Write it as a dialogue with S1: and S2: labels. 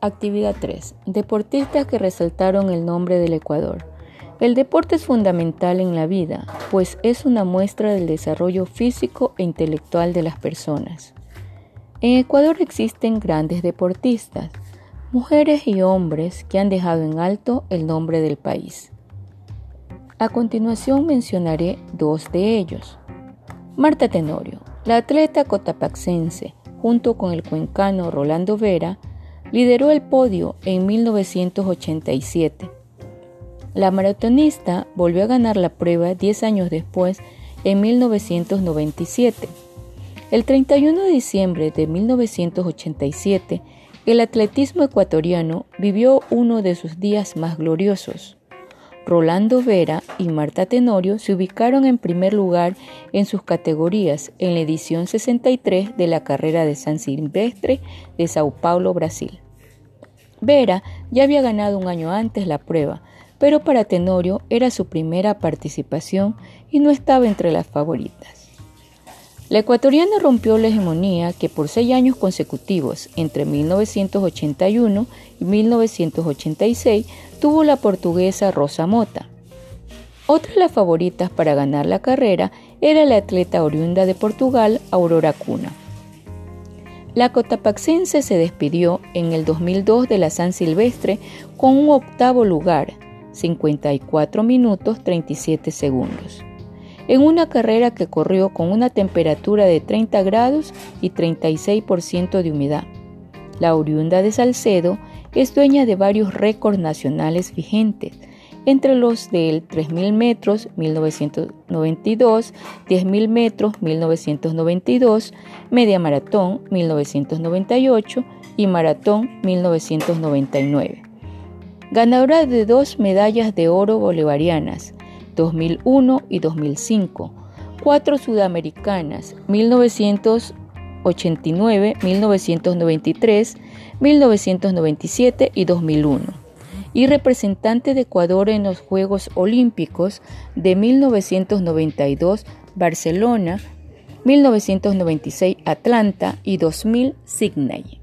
S1: Actividad 3. Deportistas que resaltaron el nombre del Ecuador. El deporte es fundamental en la vida, pues es una muestra del desarrollo físico e intelectual de las personas. En Ecuador existen grandes deportistas, mujeres y hombres que han dejado en alto el nombre del país. A continuación mencionaré dos de ellos. Marta Tenorio, la atleta cotapaxense, junto con el cuencano Rolando Vera, lideró el podio en 1987. La maratonista volvió a ganar la prueba 10 años después, en 1997. El 31 de diciembre de 1987, el atletismo ecuatoriano vivió uno de sus días más gloriosos. Rolando Vera y Marta Tenorio se ubicaron en primer lugar en sus categorías en la edición 63 de la carrera de San Silvestre de Sao Paulo, Brasil. Vera ya había ganado un año antes la prueba, pero para Tenorio era su primera participación y no estaba entre las favoritas. La ecuatoriana rompió la hegemonía que por seis años consecutivos, entre 1981 y 1986, tuvo la portuguesa Rosa Mota. Otra de las favoritas para ganar la carrera era la atleta oriunda de Portugal, Aurora Cuna. La cotapaxense se despidió en el 2002 de la San Silvestre con un octavo lugar, 54 minutos 37 segundos en una carrera que corrió con una temperatura de 30 grados y 36% de humedad. La oriunda de Salcedo es dueña de varios récords nacionales vigentes, entre los del 3.000 metros 1992, 10.000 metros 1992, media maratón 1998 y maratón 1999. Ganadora de dos medallas de oro bolivarianas, 2001 y 2005, cuatro sudamericanas, 1989, 1993, 1997 y 2001, y representante de Ecuador en los Juegos Olímpicos de 1992 Barcelona, 1996 Atlanta y 2000 Sydney.